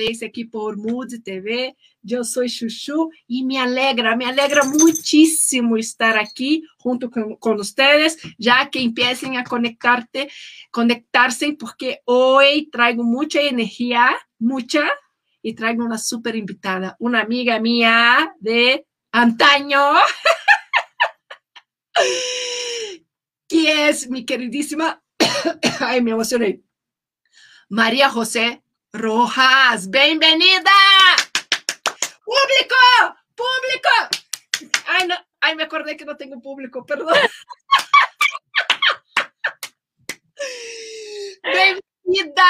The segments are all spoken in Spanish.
Place aqui por Mood TV. Eu sou Chuchu e me alegra, me alegra muitíssimo estar aqui junto com, com vocês, já que empiecem a conectar-te, conectar-se, porque hoje trago muita energia, muita, e trago uma super invitada, uma amiga minha de antaño, que é minha queridíssima, ai, me emocionei, María José Rojas. Bienvenida. Público, público. Ay, no, ay, me acordé que no tengo público, perdón. Bienvenida.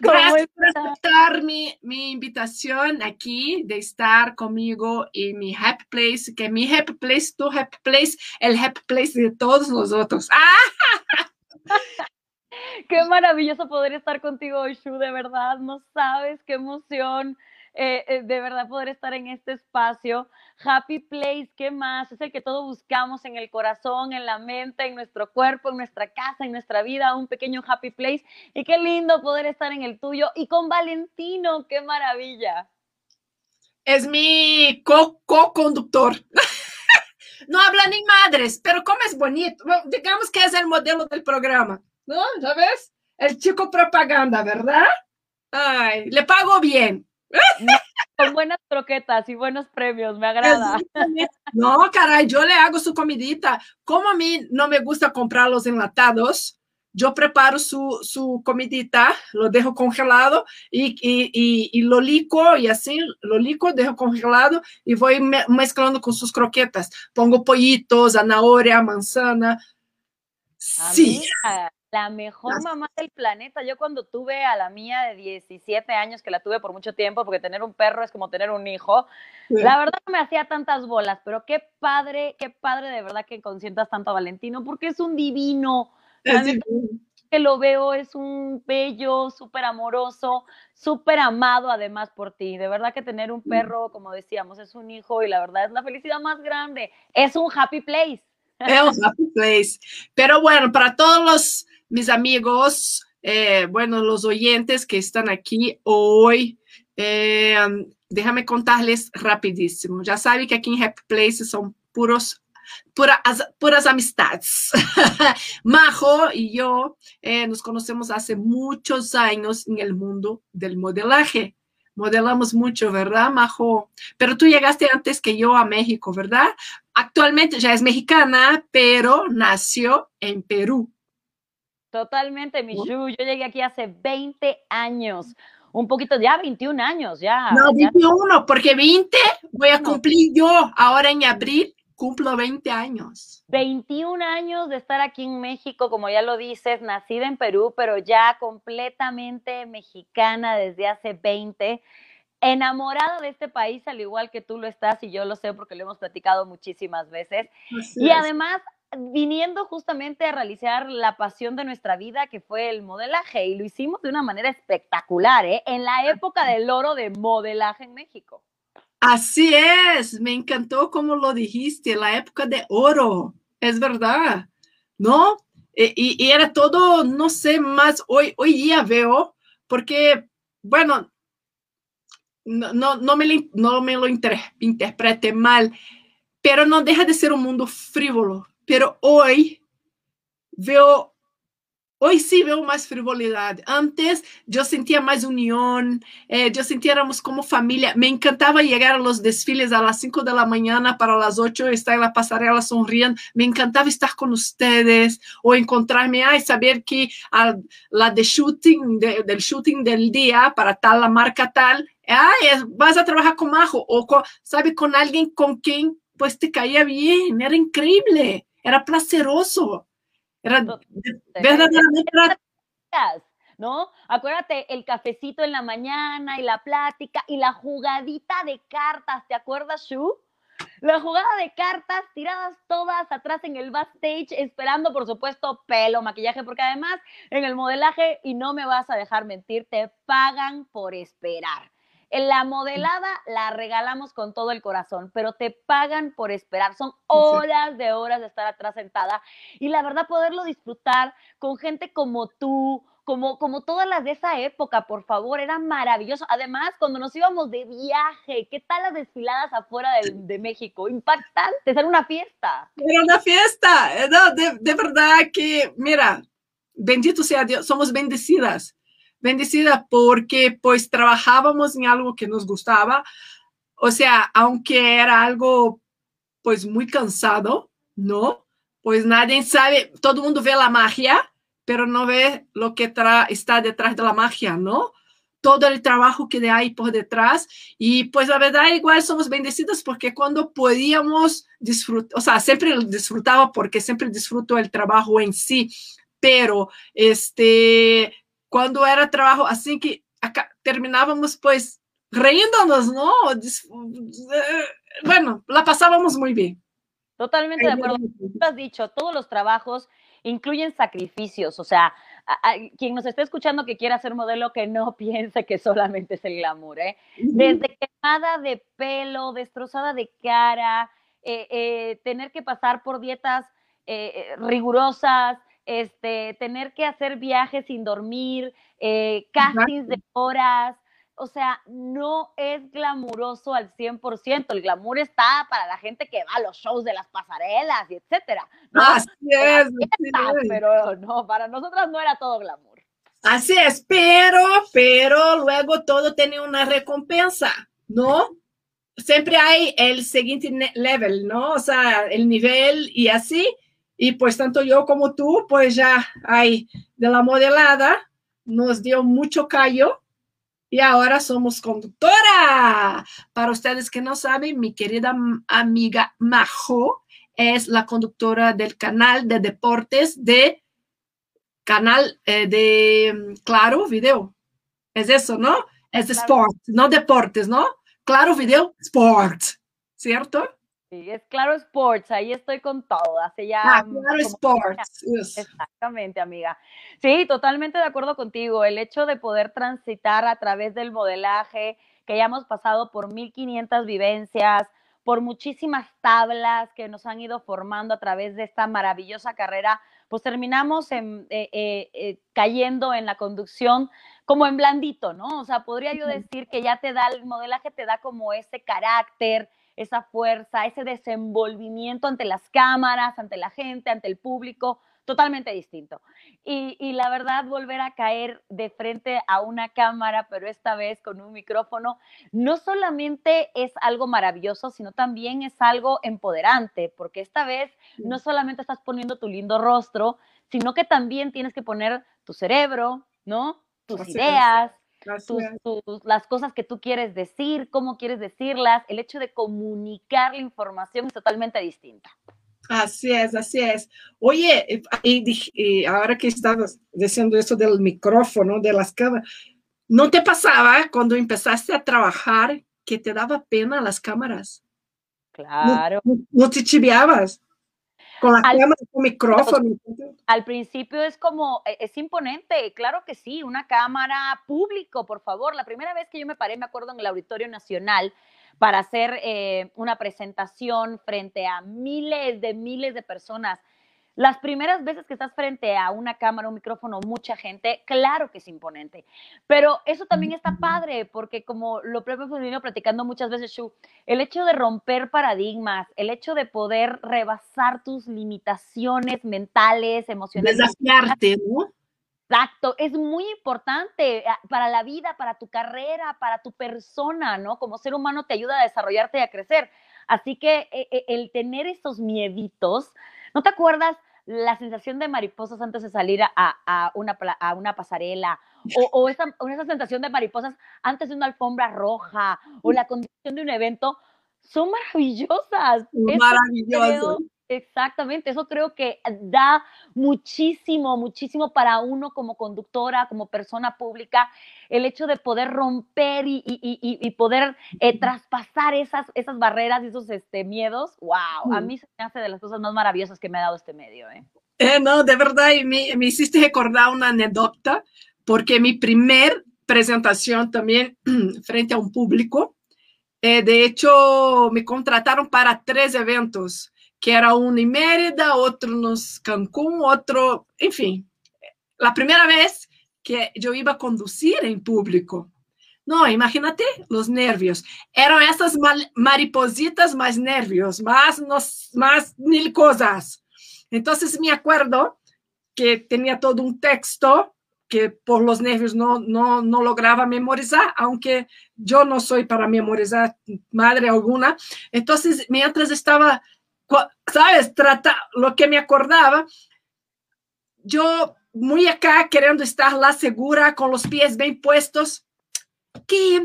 Gracias por aceptar mi, mi, invitación aquí de estar conmigo en mi Happy Place, que mi Happy Place, tu Happy Place, el Happy Place de todos nosotros. ¡Ah! Qué maravilloso poder estar contigo, Shu, de verdad, no sabes qué emoción. Eh, eh, de verdad poder estar en este espacio. Happy Place, ¿qué más? Es el que todos buscamos en el corazón, en la mente, en nuestro cuerpo, en nuestra casa, en nuestra vida, un pequeño Happy Place. Y qué lindo poder estar en el tuyo y con Valentino, qué maravilla. Es mi co-conductor. no habla ni madres, pero como es bonito, digamos que es el modelo del programa. ¿No? ¿Ya ves? El chico propaganda, ¿verdad? Ay, le pago bien. con buenas croquetas y buenos premios, me agrada. No, caray, yo le hago su comidita. Como a mí no me gusta comprar los enlatados, yo preparo su, su comidita, lo dejo congelado y, y, y, y, lo lico y así lo lico, dejo congelado y voy me mezclando con sus croquetas. Pongo pollitos, zanahoria, manzana. Sí. La mejor mamá del planeta. Yo cuando tuve a la mía de 17 años, que la tuve por mucho tiempo, porque tener un perro es como tener un hijo, sí. la verdad no me hacía tantas bolas, pero qué padre, qué padre de verdad que consientas tanto a Valentino, porque es un divino. Que lo veo, es un bello, súper amoroso, súper amado además por ti. De verdad que tener un perro, como decíamos, es un hijo y la verdad es la felicidad más grande. Es un happy place. Es un happy place. Pero bueno, para todos los mis amigos, eh, bueno, los oyentes que están aquí hoy, eh, déjame contarles rapidísimo. Ya saben que aquí en Happy Place son puros, pura, puras amistades. Majo y yo eh, nos conocemos hace muchos años en el mundo del modelaje. Modelamos mucho, ¿verdad, Majo? Pero tú llegaste antes que yo a México, ¿verdad? Actualmente ya es mexicana, pero nació en Perú. Totalmente, Michu. Yo llegué aquí hace 20 años. Un poquito, ya 21 años, ya. No, 21, ya. porque 20 voy a cumplir yo. Ahora en abril cumplo 20 años. 21 años de estar aquí en México, como ya lo dices, nacida en Perú, pero ya completamente mexicana desde hace 20 enamorada de este país, al igual que tú lo estás, y yo lo sé porque lo hemos platicado muchísimas veces. Así y es. además, viniendo justamente a realizar la pasión de nuestra vida, que fue el modelaje, y lo hicimos de una manera espectacular, ¿eh? En la época del oro de modelaje en México. Así es, me encantó como lo dijiste, la época de oro, es verdad, ¿no? Y, y era todo, no sé, más hoy, hoy día veo, porque, bueno, no, no, no, me, no me lo inter, interprete mal, pero no deja de ser un mundo frívolo, pero hoy veo, hoy sí veo más frivolidad. Antes yo sentía más unión, eh, yo sentía éramos como familia. Me encantaba llegar a los desfiles a las 5 de la mañana para las 8 estar en la pasarela sonriendo. Me encantaba estar con ustedes o encontrarme, ay, saber que a, la de shooting, de, del shooting del día para tal, la marca tal, ay, vas a trabajar con Majo o, con, sabe, con alguien con quien pues te caía bien, era increíble era placeroso. Era verdaderamente. ¿No? Acuérdate, el cafecito en la mañana y la plática y la jugadita de cartas, ¿te acuerdas, Shu? La jugada de cartas tiradas todas atrás en el backstage, esperando, por supuesto, pelo, maquillaje, porque además en el modelaje, y no me vas a dejar mentir, te pagan por esperar. En la modelada la regalamos con todo el corazón, pero te pagan por esperar. Son horas de horas de estar atrás sentada y la verdad poderlo disfrutar con gente como tú, como, como todas las de esa época, por favor, era maravilloso. Además, cuando nos íbamos de viaje, ¿qué tal las desfiladas afuera de, de México? Impactantes, era una fiesta. Era una fiesta, eh, no, de, de verdad que, mira, bendito sea Dios, somos bendecidas, bendecidas porque pues trabajábamos en algo que nos gustaba, o sea, aunque era algo pues muy cansado, ¿no? Pues nadie sabe, todo el mundo ve la magia, pero no ve lo que está detrás de la magia, ¿no? Todo el trabajo que hay por detrás. Y pues la verdad, igual somos bendecidos porque cuando podíamos disfrutar, o sea, siempre disfrutaba porque siempre disfruto el trabajo en sí, pero este, cuando era trabajo así que acá terminábamos pues riéndonos, ¿no? Bueno, la pasábamos muy bien. Totalmente de acuerdo. Tú has dicho, todos los trabajos incluyen sacrificios, o sea, a, quien nos esté escuchando que quiera ser modelo, que no piense que solamente es el glamour, ¿eh? Desde quemada de pelo, destrozada de cara, eh, eh, tener que pasar por dietas eh, rigurosas, este, tener que hacer viajes sin dormir, castings de horas, o sea, no es glamuroso al 100%. El glamour está para la gente que va a los shows de las pasarelas y etcétera. ¿no? Así es, Pero no, para nosotras no era todo glamour. Así es, pero, pero luego todo tiene una recompensa, ¿no? Siempre hay el siguiente level, ¿no? O sea, el nivel y así. Y pues tanto yo como tú, pues ya hay de la modelada, nos dio mucho callo y ahora somos conductora. Para ustedes que no saben, mi querida amiga Majo es la conductora del canal de deportes de canal eh, de mm, Claro Video. Es eso, ¿no? Es de sport, no deportes, ¿no? Claro Video Sport, ¿cierto? Sí, es Claro Sports, ahí estoy con todo, hace ya... Ah, Claro Sports. Exactamente, amiga. Sí, totalmente de acuerdo contigo. El hecho de poder transitar a través del modelaje, que hayamos pasado por 1500 vivencias, por muchísimas tablas que nos han ido formando a través de esta maravillosa carrera, pues terminamos en, eh, eh, eh, cayendo en la conducción como en blandito, ¿no? O sea, podría yo decir que ya te da, el modelaje te da como ese carácter, esa fuerza, ese desenvolvimiento ante las cámaras, ante la gente, ante el público, totalmente distinto. Y, la verdad, volver a caer de frente a una cámara, pero esta vez con un micrófono, no solamente es algo maravilloso, sino también es algo empoderante, porque esta vez no solamente estás poniendo tu lindo rostro, sino que también tienes que poner tu cerebro, ¿no? Tus ideas, las cosas que tú quieres decir, cómo quieres decirlas, el hecho de comunicar la información es totalmente distinta. Así es, así es. Oye, y, ahora que estabas diciendo eso del micrófono, de las cámaras, ¿no te pasaba cuando empezaste a trabajar que te daba pena las cámaras? Claro. No, te chiviabas con la cámara, con micrófono. Al principio es como, e, es imponente, claro que sí, una cámara público, por favor. La primera vez que yo me paré, me acuerdo en el Auditorio Nacional, para hacer eh, una presentación frente a miles de miles de personas. Las primeras veces que estás frente a una cámara, un micrófono, mucha gente, claro que es imponente. Pero eso también está padre, porque como lo propio venido platicando muchas veces, Shu, el hecho de romper paradigmas, el hecho de poder rebasar tus limitaciones mentales, emocionales. Desafiarte, ¿no? Exacto, es muy importante ah, para la vida, para tu carrera, para tu persona, ¿no? Como ser humano te ayuda a desarrollarte y a crecer. Así que eh, eh, el tener esos mieditos, ¿no te acuerdas la sensación de mariposas antes de salir a, una, a una, pasarela? O, esa, esa sensación de mariposas antes de una alfombra roja o la condición de un evento, son maravillosas. Maravillosas. Exactamente, eso creo que da muchísimo, muchísimo para uno como conductora, como persona pública, el hecho de poder romper y, poder eh, traspasar esas, esas barreras y esos este, miedos. ¡Wow! A mí se me hace de las cosas más maravillosas que me ha dado este medio. ¿eh? eh no, de verdad, me, me hiciste recordar una anécdota, porque mi primer presentación también frente a un público, eh, de hecho, me contrataron para tres eventos que era uno en Mérida, otro en Cancún, otro, enfim. A primeira vez que yo iba a conducir en público. No, imagínate los nervios. Eran esas maripositas más nervios, más, más mil cosas. Entonces me acuerdo que tenía todo un texto que por los nervios no, no, no lograba memorizar, aunque yo no soy para memorizar madre alguna. Entonces, mientras estaba, ¿sabes? Trata, lo que me acordaba, yo muy acá queriendo estar la segura, con los pies bien puestos, que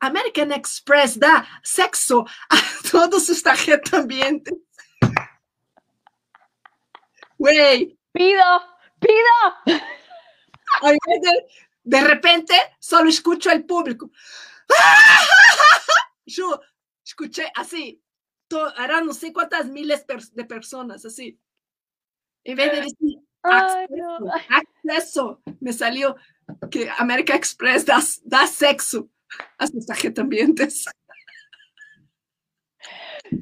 American Express da sexo a todos sus tarjetas ambientes. Güey. Pido, pido. De, repente solo escucho al público. Yo escuché así, eran no sé cuántas miles de personas, así. En vez de decir acceso, me salió que American Express da, da sexo a sus ambientes.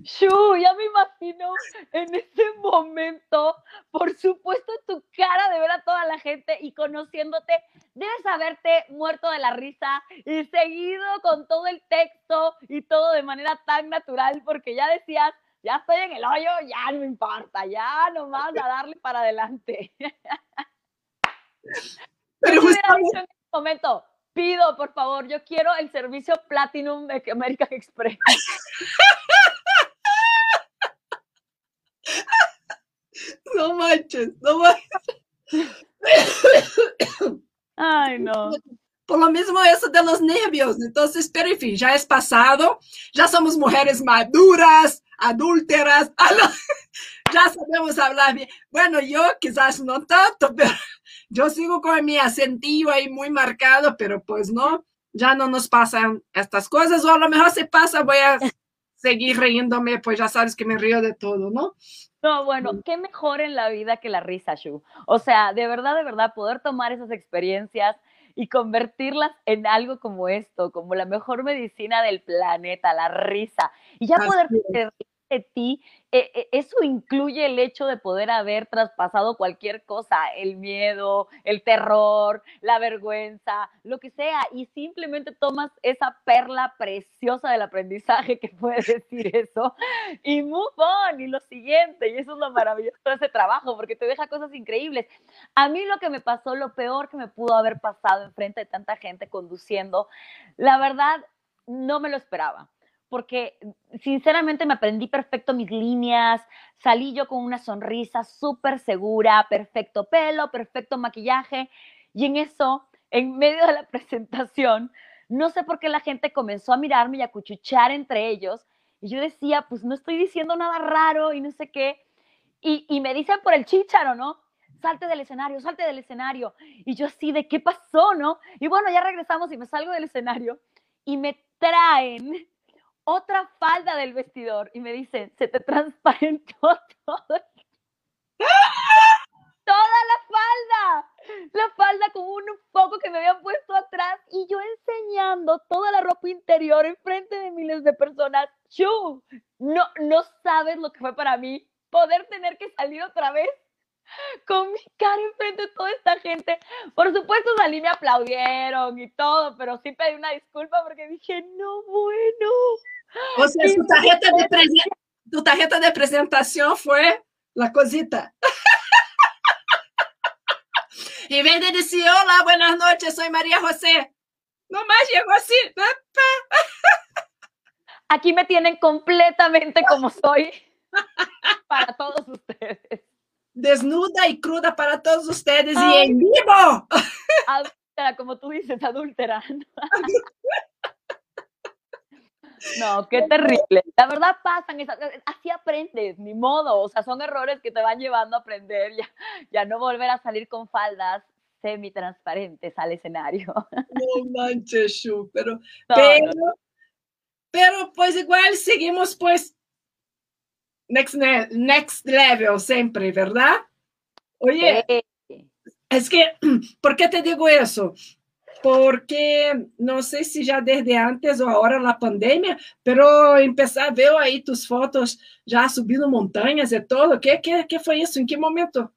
Shu, ya me imagino en ese momento, por supuesto, tu cara de ver a toda la gente y conociéndote, debes haberte muerto de la risa y seguido con todo el texto y todo de manera tan natural, porque ya decías, ya estoy en el hoyo, ya no importa, ya nomás a darle para adelante. Pero en ese momento, pido, por favor, yo quiero el servicio Platinum de American Express. No manches, no manches. Ay, no. Por lo mismo eso de los nervios. Entonces, pero en fin, ya es pasado. Ya somos mujeres maduras, adúlteras. Ya sabemos hablar bien. Bueno, yo quizás no tanto, pero yo sigo con mi acentillo ahí muy marcado, pero pues no, ya no nos pasan estas cosas. O a lo mejor se pasa, voy a seguir riéndome, pues ya sabes que me río de todo, ¿no? No, bueno, qué mejor en la vida que la risa, Shu. O sea, de verdad, de verdad, poder tomar esas experiencias y convertirlas en algo como esto, como la mejor medicina del planeta, la risa. Y ya poder de ti, eh, eh, eso incluye el hecho de poder haber traspasado cualquier cosa, el miedo, el terror, la vergüenza, lo que sea, y simplemente tomas esa perla preciosa del aprendizaje que puede decir eso y move on y lo siguiente, y eso es lo maravilloso de ese trabajo, porque te deja cosas increíbles. A mí lo que me pasó, lo peor que me pudo haber pasado enfrente de tanta gente conduciendo, la verdad, no me lo esperaba porque sinceramente me aprendí perfecto mis líneas, salí yo con una sonrisa súper segura, perfecto pelo, perfecto maquillaje, y en eso, en medio de la presentación, no sé por qué la gente comenzó a mirarme y a cuchuchar entre ellos, y yo decía, pues no estoy diciendo nada raro y no sé qué, y, y me dicen por el chícharo, ¿no? Salte del escenario, salte del escenario. Y yo así, ¿de qué pasó, no? Y bueno, ya regresamos y me salgo del escenario y me traen otra falda del vestidor y me dice, se te transparentó todo. Toda la falda, la falda con un poco que me habían puesto atrás y yo enseñando toda la ropa interior en frente de miles de personas. Chu, no, no sabes lo que fue para mí poder tener que salir otra vez con mi cara enfrente de toda esta gente. Por supuesto salí, me aplaudieron y todo, pero sí pedí una disculpa porque dije, no, bueno. O sea, tu tarjeta, de tu tarjeta de presentación fue la cosita. en vez de decir, hola, buenas noches, soy María José, nomás llegó así. Aquí me tienen completamente como soy para todos ustedes. Desnuda y cruda para todos ustedes y en vivo. Adúltera, como tú dices, adúltera. No, qué terrible. La verdad pasan, esas, así aprendes, ni modo. O sea, son errores que te van llevando a aprender ya, ya no volver a salir con faldas semi-transparentes al escenario. No manches, Shu, pero, pero, pero pues igual seguimos pues next, next level siempre, ¿verdad? Oye, es que, ¿por qué te digo eso? Porque no sé si ya desde antes o ahora la pandemia, pero empezar a ver ahí tus fotos ya subindo montañas y todo. ¿Qué, qué, qué fue eso? ¿En qué momento?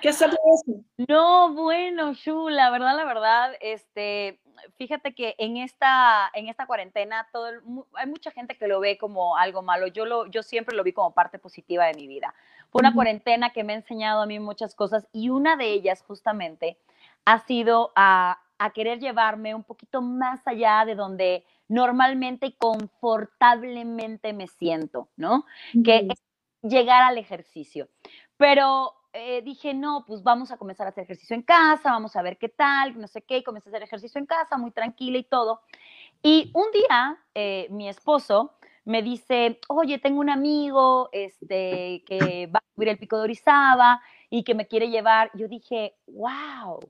¿Qué sabes eso? No, bueno, Shu, la verdad, la verdad, este, fíjate que en esta, en esta cuarentena todo hay mucha gente que lo ve como algo malo. Yo, lo, yo siempre lo vi como parte positiva de mi vida. Fue una cuarentena que me ha enseñado a mí muchas cosas y una de ellas justamente ha sido a, a querer llevarme un poquito más allá de donde normalmente y confortablemente me siento, ¿no? Que es llegar al ejercicio. Pero eh, dije, no, pues vamos a comenzar a hacer ejercicio en casa, vamos a ver qué tal, no sé qué, y comencé a hacer ejercicio en casa, muy tranquila y todo. Y un día eh, mi esposo me dice, oye, tengo un amigo este, que va a subir el pico de Orizaba y que me quiere llevar. Yo dije, wow,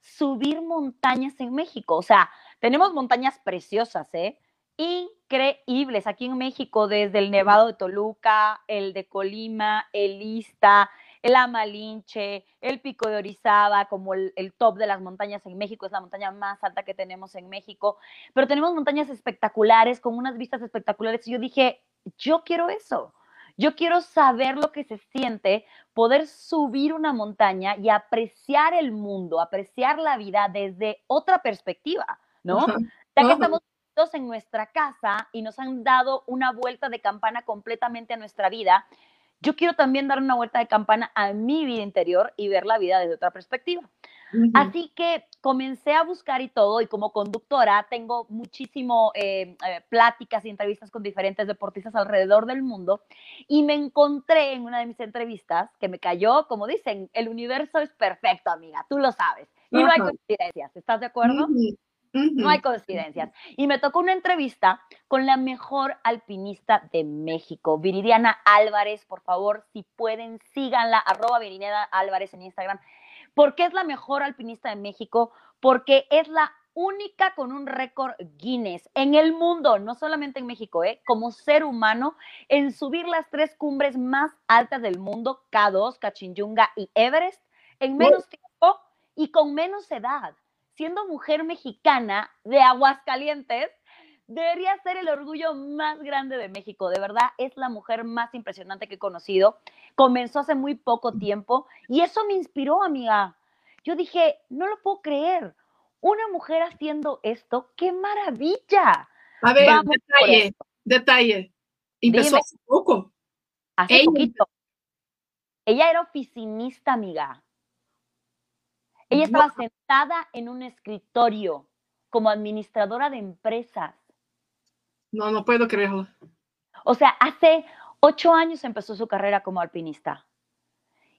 subir montañas en México. O sea, tenemos montañas preciosas, ¿eh? Increíbles aquí en México, desde el Nevado de Toluca, el de Colima, el Ista, el Amalinche, el Pico de Orizaba, como el, top de las montañas en México, es la montaña más alta que tenemos en México, pero tenemos montañas espectaculares, con unas vistas espectaculares, y yo dije, yo quiero eso. Yo quiero saber lo que se siente, poder subir una montaña y apreciar el mundo, apreciar la vida desde otra perspectiva, ¿no? Ya que estamos en nuestra casa y nos han dado una vuelta de campana completamente a nuestra vida, yo quiero también dar una vuelta de campana a mi vida interior y ver la vida desde otra perspectiva. Así que comencé a buscar y todo, y como conductora tengo muchísimo eh, eh, pláticas y entrevistas con diferentes deportistas alrededor del mundo, y me encontré en una de mis entrevistas que me cayó, como dicen, el universo es perfecto, amiga, tú lo sabes, y no hay coincidencias, ¿estás de acuerdo? No hay coincidencias. Y me tocó una entrevista con la mejor alpinista de México, Viridiana Álvarez. Por favor, si pueden, síganla, arroba Viridiana Álvarez en Instagram. Porque es la mejor alpinista de México? Porque es la única con un récord Guinness en el mundo, no solamente en México, ¿eh? como ser humano, en subir las tres cumbres más altas del mundo, K2, Cachinyunga y Everest, en menos tiempo y con menos edad siendo mujer mexicana de Aguascalientes, debería ser el orgullo más grande de México. De verdad, es la mujer más impresionante que he conocido. Comenzó hace muy poco tiempo y eso me inspiró, amiga. Yo dije, no lo puedo creer. Una mujer haciendo esto, qué maravilla. A ver, detalle, detalle. Empezó hace poco. Hace poquito. Ella era oficinista, amiga. Ella estaba sentada en un escritorio como administradora de empresas. No, no puedo creerlo. O sea, hace ocho años empezó su carrera como alpinista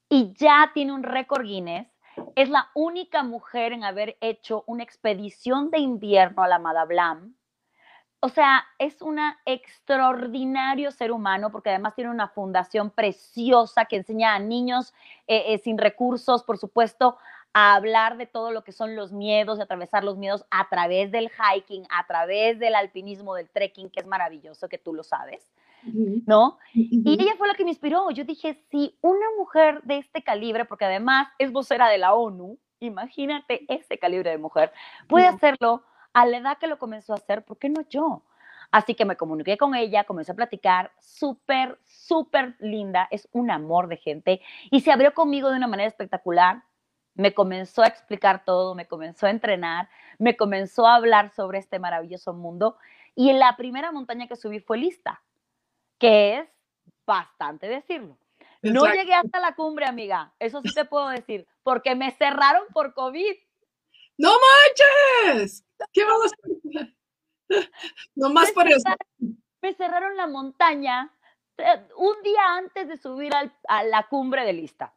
y ya tiene un récord Guinness. Es la única mujer en haber hecho una expedición de invierno a la Madablam. O sea, es un extraordinario ser humano porque además tiene una fundación preciosa que enseña a niños eh, eh, sin recursos, por supuesto, a hablar de todo lo que son los miedos, de atravesar los miedos a través del hiking, a través del alpinismo, del trekking, que es maravilloso, que tú lo sabes, ¿no? Y ella fue la que me inspiró. Yo dije, si una mujer de este calibre, porque además es vocera de la ONU, imagínate ese calibre de mujer, puede hacerlo a la edad que lo comenzó a hacer, ¿por qué no yo? Así que me comuniqué con ella, comencé a platicar, súper, súper linda, es un amor de gente y se abrió conmigo de una manera espectacular me comenzó a explicar todo, me comenzó a entrenar, me comenzó a hablar sobre este maravilloso mundo. Y la primera montaña que subí fue lista, que es bastante decirlo. No llegué hasta la cumbre, amiga, eso sí te puedo decir, porque me cerraron por COVID. ¡No manches! ¿Qué vamos a No más por eso. Me cerraron la montaña eh, un día antes de subir a la cumbre de lista.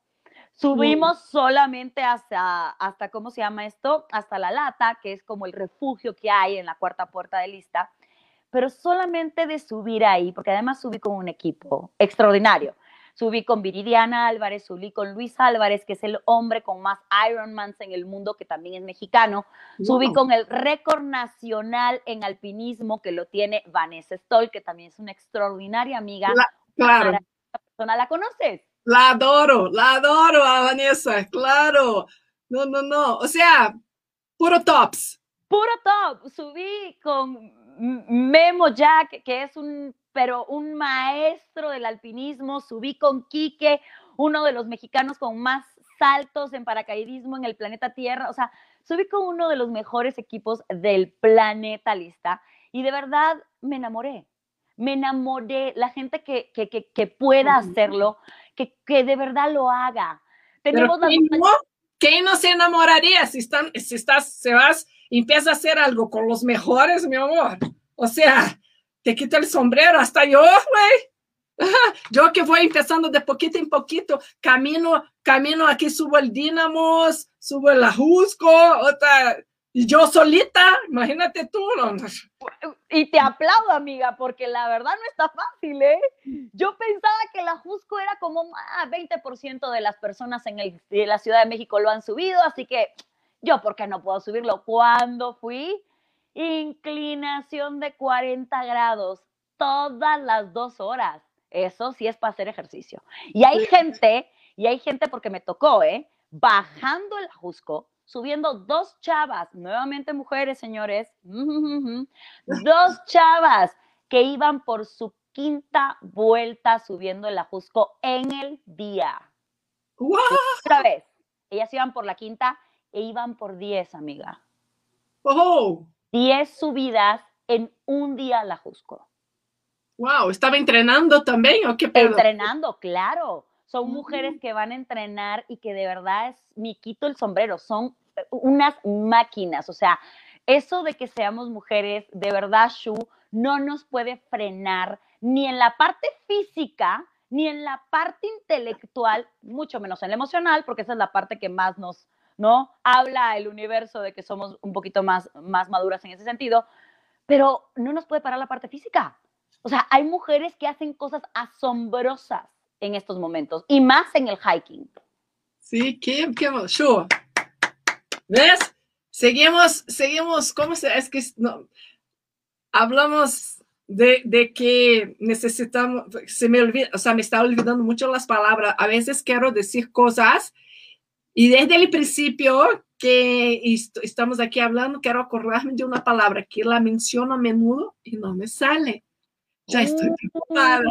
Subimos solamente hasta, hasta, ¿cómo se llama esto? Hasta la lata, que es como el refugio que hay en la cuarta puerta de lista, pero solamente de subir ahí, porque además subí con un equipo extraordinario. Subí con Viridiana Álvarez, subí con Luis Álvarez, que es el hombre con más Ironmans en el mundo, que también es mexicano. Subí con el récord nacional en alpinismo, que lo tiene Vanessa Stoll, que también es una extraordinaria amiga. claro. Persona, ¿La conoces? La adoro, la adoro a Vanessa, claro. No, no, no. O sea, puro tops. Puro top. Subí con Memo Jack, que es un, pero un maestro del alpinismo. Subí con Quique, uno de los mexicanos con más saltos en paracaidismo en el planeta Tierra. O sea, subí con uno de los mejores equipos del planeta lista y de verdad me enamoré. Me enamoré. La gente que, que, que, pueda hacerlo, que, que de verdad lo haga. Tenemos ¿quién, no, se enamoraría si, están, si estás, se vas y empiezas a hacer algo con los mejores, mi amor? O sea, te quita el sombrero, hasta yo, güey. Yo que voy empezando de poquito en poquito, camino, camino aquí, subo el Dinamos, subo el Ajusco, otra, y yo solita, imagínate tú. Y te aplaudo, amiga, porque la verdad no está fácil, ¿eh? Yo pensaba que el Ajusco era como ah, 20% de las personas en, el, en la Ciudad de México lo han subido, así que yo, ¿por qué no puedo subirlo? Cuando fui, inclinación de 40 grados todas las dos horas. Eso sí es para hacer ejercicio. Y hay gente, y hay gente porque me tocó, ¿eh? Bajando el Ajusco, subiendo dos chavas, nuevamente mujeres, señores, dos chavas que iban por su quinta vuelta subiendo el Ajusco en el día. Otra vez, ellas iban por la quinta e iban por diez, amiga. Oh. Diez subidas en un día al Ajusco. Wow, ¿estaba entrenando también o qué pedo? Entrenando, claro. Son mujeres que van a entrenar y que de verdad es, me quito el sombrero, son unas máquinas. O sea, eso de que seamos mujeres, de verdad, Shu, no nos puede frenar ni en la parte física, ni en la parte intelectual, mucho menos en la emocional, porque esa es la parte que más nos, ¿no? Habla el universo de que somos un poquito más, más maduras en ese sentido, pero no nos puede parar la parte física. O sea, hay mujeres que hacen cosas asombrosas en estos momentos y más en el hiking. Sí, qué, qué, sure. ¿Ves? Seguimos, seguimos, ¿cómo se? Es que no, hablamos de, de, que necesitamos, se me olvida, o sea, me está olvidando mucho las palabras. A veces quiero decir cosas y desde el principio que estamos aquí hablando, quiero acordarme de una palabra que la menciono a menudo y no me sale. Ya estoy uh. preocupada.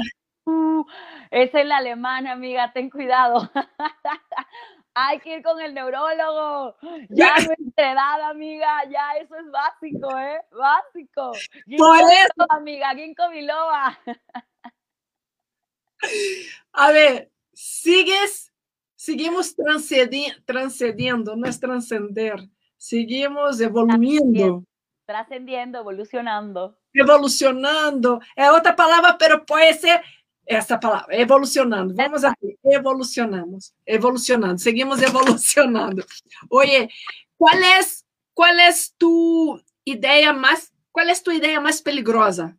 Uh, es el alemán, amiga, ten cuidado. Hay que ir con el neurólogo. Ya no edad, amiga, ya eso es básico, ¿eh? Básico. Por eso, amiga, Ginkgo biloba. A ver, sigues, seguimos transcediendo, no es trascender, seguimos evoluyendo. Trascendiendo, evolucionando. Evolucionando. Es otra palabra, pero puede ser essa palavra, evolucionando. Vamos aqui, evolucionamos, evolucionando, seguimos evolucionando. Oye, qual é, qual é tu ideia mais, qual é tu ideia mais peligrosa?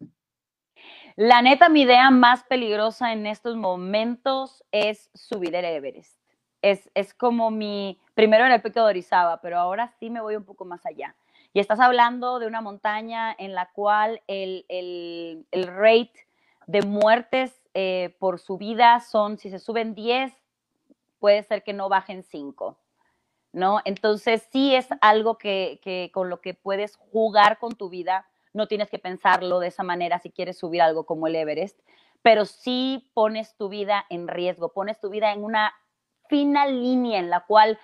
La neta, mi idea más peligrosa en estos momentos es subir el Everest. Es, es como mi, primero era el pico de Orizaba, pero ahora sí me voy un poco más allá. Y estás hablando de una montaña en la cual el, el, el rate de muertes eh, por su vida son, si se suben 10, puede ser que no bajen 5, ¿no? Entonces sí es algo que, que, con lo que puedes jugar con tu vida, no tienes que pensarlo de esa manera si quieres subir algo como el Everest, pero sí pones tu vida en riesgo, pones tu vida en una fina línea en la cual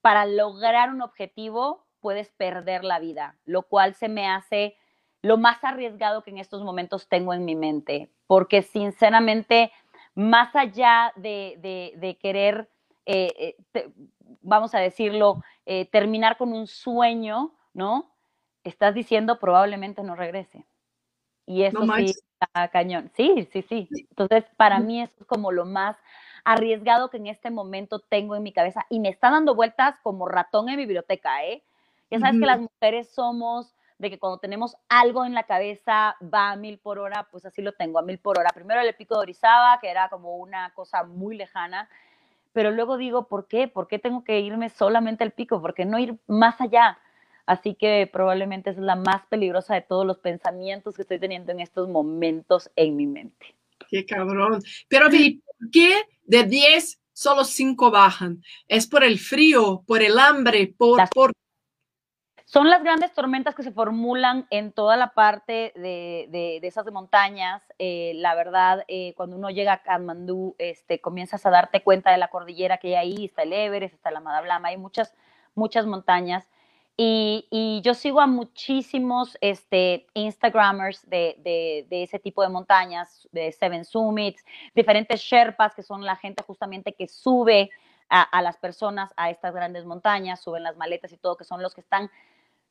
para lograr un objetivo puedes perder la vida, lo cual se me hace lo más arriesgado que en estos momentos tengo en mi mente, porque sinceramente, más allá de, querer, eh, eh, vamos a decirlo, eh, terminar con un sueño, ¿no? Estás diciendo probablemente no regrese. Y eso sí está cañón. Sí, sí, sí. Entonces, para mí eso es como lo más arriesgado que en este momento tengo en mi cabeza y me está dando vueltas como ratón en mi biblioteca, ¿eh? Ya sabes que las mujeres somos de que cuando tenemos algo en la cabeza va a mil por hora, pues así lo tengo, a mil por hora. Primero el pico de Orizaba, que era como una cosa muy lejana, pero luego digo, ¿por qué? ¿Por qué tengo que irme solamente al pico? ¿Por qué no ir más allá? Así que probablemente es la más peligrosa de todos los pensamientos que estoy teniendo en estos momentos en mi mente. Qué cabrón. Pero, ¿por qué de 10 solo 5 bajan? ¿Es por el frío, por el hambre, por, por Son las grandes tormentas que se formulan en toda la parte de, esas montañas. Eh, la verdad, eh, cuando uno llega a Kathmandú, este, comienzas a darte cuenta de la cordillera que hay ahí. Está el Everest, está la Madablama, hay muchas, muchas montañas. Y, yo sigo a muchísimos este, Instagramers de, ese tipo de montañas, de Seven Summits, diferentes Sherpas, que son la gente justamente que sube a, las personas a estas grandes montañas, suben las maletas y todo, que son los que están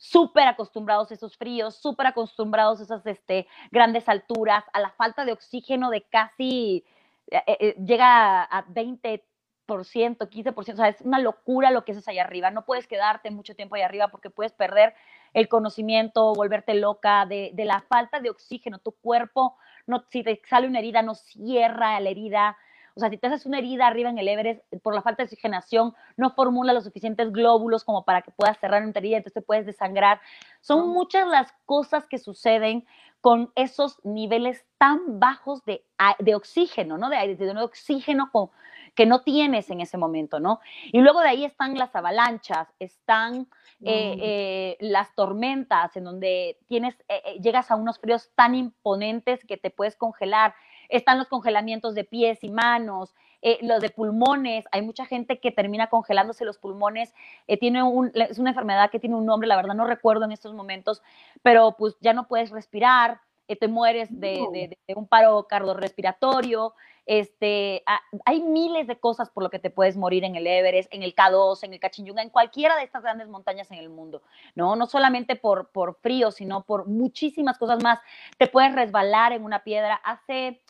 súper acostumbrados a esos fríos, súper acostumbrados a esas este, grandes alturas, a la falta de oxígeno de casi, eh, eh, llega a 20, 15%, o sea, es una locura lo que haces allá arriba. No puedes quedarte mucho tiempo allá arriba porque puedes perder el conocimiento, volverte loca de, de la falta de oxígeno. Tu cuerpo, no, si te sale una herida, no cierra la herida. O sea, si te haces una herida arriba en el Everest por la falta de oxigenación, no formula los suficientes glóbulos como para que puedas cerrar una herida, entonces te puedes desangrar. Son muchas las cosas que suceden con esos niveles tan bajos de, de oxígeno, ¿no? De, de, de oxígeno con, que no tienes en ese momento, ¿no? Y luego de ahí están las avalanchas, están eh, eh, las tormentas, en donde tienes, eh, llegas a unos fríos tan imponentes que te puedes congelar. Están los congelamientos de pies y manos, los de pulmones. Hay mucha gente que termina congelándose los pulmones. tiene un, es una enfermedad que tiene un nombre, la verdad no recuerdo en estos momentos, pero pues ya no puedes respirar, te mueres de, de un paro cardiorrespiratorio. Este, ah, hay miles de cosas por lo que te puedes morir en el Everest, en el K2, en el Kachinyunga, en cualquiera de estas grandes montañas en el mundo, ¿no? No solamente por, por frío, sino por muchísimas cosas más. Te puedes resbalar en una piedra. Hace,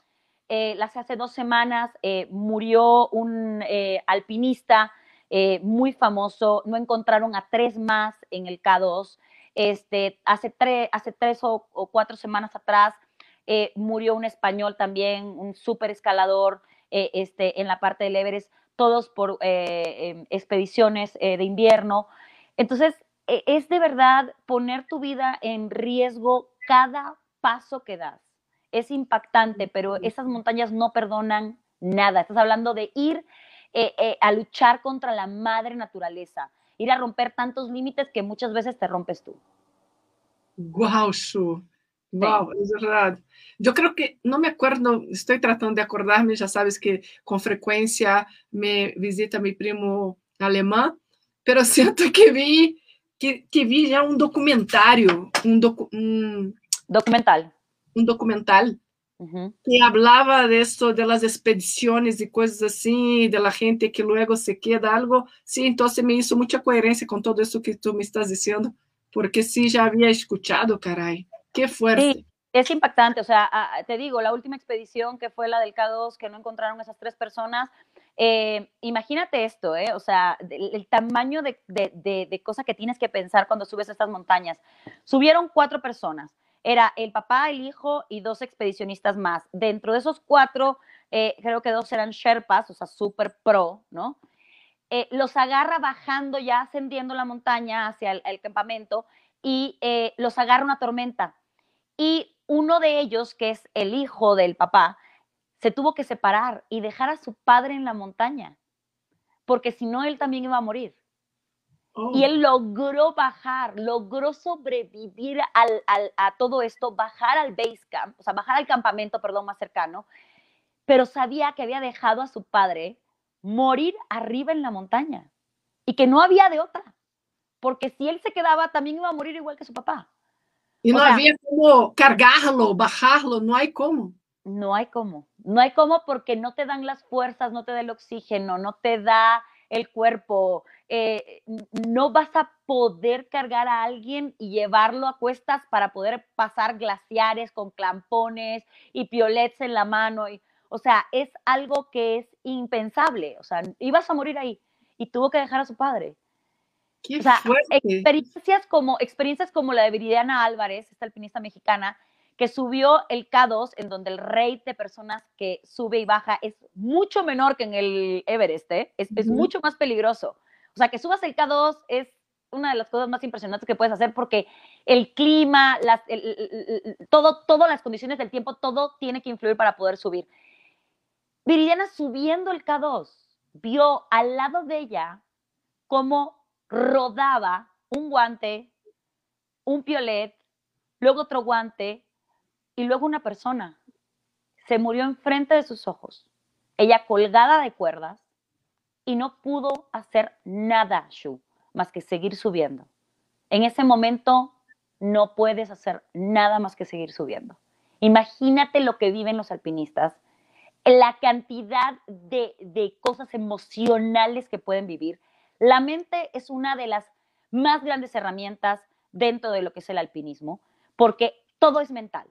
eh, hace dos semanas eh, murió un eh, alpinista muy famoso. No encontraron a tres más en el K2. Este, hace, tres, hace tres o cuatro semanas atrás murió un español también, un súper escalador este, en la parte del Everest, todos por em, expediciones de invierno. Entonces, e, es de verdad poner tu vida en riesgo cada paso que das. Es impactante, pero esas montañas no perdonan nada. Estás hablando de ir a luchar contra la madre naturaleza, ir a romper tantos límites que muchas veces te rompes tú. Wow, Shu. Wow, es verdad. Yo creo que, no me acuerdo, estoy tratando de acordarme, ya sabes que con frecuencia me visita mi primo alemán, pero siento que vi, que, que vi ya un documentario, un, documental. Un documental que hablaba de esto, de las expediciones y cosas así, de la gente que luego se queda algo. Sí, entonces me hizo mucha coherencia con todo eso que tú me estás diciendo, porque sí, ya había escuchado, caray. Qué fuerte. es impactante, o sea, te digo, la última expedición que fue la del K2, que no encontraron esas tres personas, eh, imagínate esto, ¿eh? o sea, el, tamaño de, de, cosa que tienes que pensar cuando subes a estas montañas. Subieron cuatro personas, era el papá, el hijo y dos expedicionistas más. Dentro de esos cuatro, eh, creo que dos eran Sherpas, o sea, súper pro, ¿no? Eh, los agarra bajando, ya ascendiendo la montaña hacia el, el campamento y los agarra una tormenta y uno de ellos, que es el hijo del papá, se tuvo que separar y dejar a su padre en la montaña, porque si no, él también iba a morir. Y oh. él logró bajar, logró sobrevivir a todo esto, bajar al base camp, o sea, bajar al campamento, perdón, más cercano, pero sabía que había dejado a su padre morir arriba en la montaña y que no había de otra, porque si él se quedaba, también iba a morir igual que su papá. Y no había como cargarlo, bajarlo, no hay cómo. No hay cómo, no hay cómo porque no te dan las fuerzas, no te da el oxígeno, no te da el cuerpo, eh, no vas a poder cargar a alguien y llevarlo a cuestas para poder pasar glaciares con clampones y piolets en la mano. Y, o sea, es algo que es impensable. O sea, ibas a morir ahí y tuvo que dejar a su padre o sea, experiencias como, experiencias como la de Viridiana Álvarez, esta alpinista mexicana, que subió el K2, en donde el rate de personas que sube y baja es mucho menor que en el Everest, ¿eh? es, es, mucho más peligroso. O sea, que subas el K2 es una de las cosas más impresionantes que puedes hacer porque el clima, las, todo, todas las condiciones del tiempo, todo tiene que influir para poder subir. Viridiana subiendo el K2 vio al lado de ella cómo rodaba un guante, un piolet, luego otro guante y luego una persona. Se murió enfrente de sus ojos, ella colgada de cuerdas y no pudo hacer nada, Shu, más que seguir subiendo. En ese momento no puedes hacer nada más que seguir subiendo. Imagínate lo que viven los alpinistas, la cantidad de, de cosas emocionales que pueden vivir. La mente es una de las más grandes herramientas dentro de lo que es el alpinismo, porque todo es mental.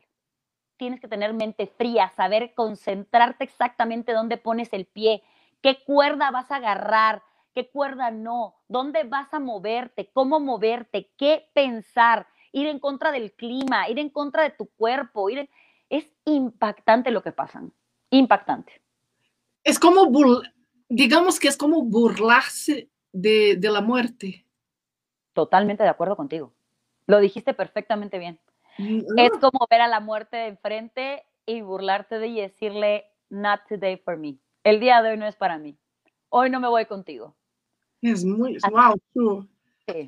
Tienes que tener mente fría, saber concentrarte exactamente dónde pones el pie, qué cuerda vas a agarrar, qué cuerda no, dónde vas a moverte, cómo moverte, qué pensar, ir en contra del clima, ir en contra de tu cuerpo, ir es impactante lo que pasan, impactante. Es como, digamos que es como burlarse de, de la muerte. Totalmente de acuerdo contigo. Lo dijiste perfectamente bien. Mm, es como ver a la muerte de enfrente y burlarte de y decirle, not today for me. El día de hoy no es para mí. Hoy no me voy contigo. Es muy, wow.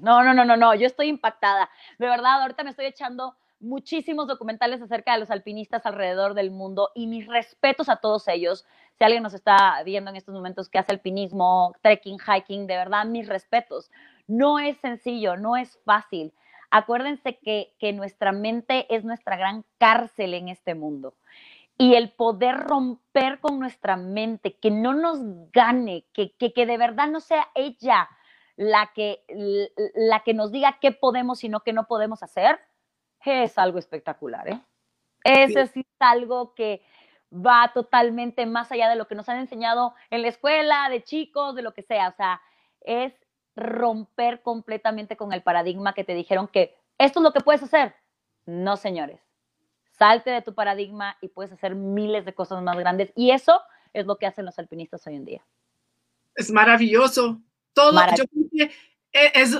No, no, no, no, no. Yo estoy impactada. De verdad, ahorita me estoy echando muchísimos documentales acerca de los alpinistas alrededor del mundo y mis respetos a todos ellos. Si alguien nos está viendo en estos momentos que hace alpinismo, trekking, hiking, de verdad, mis respetos. No es sencillo, no es fácil. Acuérdense que, que nuestra mente es nuestra gran cárcel en este mundo. Y el poder romper con nuestra mente, que no nos gane, que, que, que de verdad no sea ella la que, la que nos diga qué podemos y no qué no podemos hacer, es algo espectacular. ¿eh? Ese sí. es algo que va totalmente más allá de lo que nos han enseñado en la escuela, de chicos, de lo que sea. O sea, es romper completamente con el paradigma que te dijeron que esto es lo que puedes hacer. No, señores. Salte de tu paradigma y puedes hacer miles de cosas más grandes. Y eso es lo que hacen los alpinistas hoy en día. Es maravilloso. Todo, yo creo que es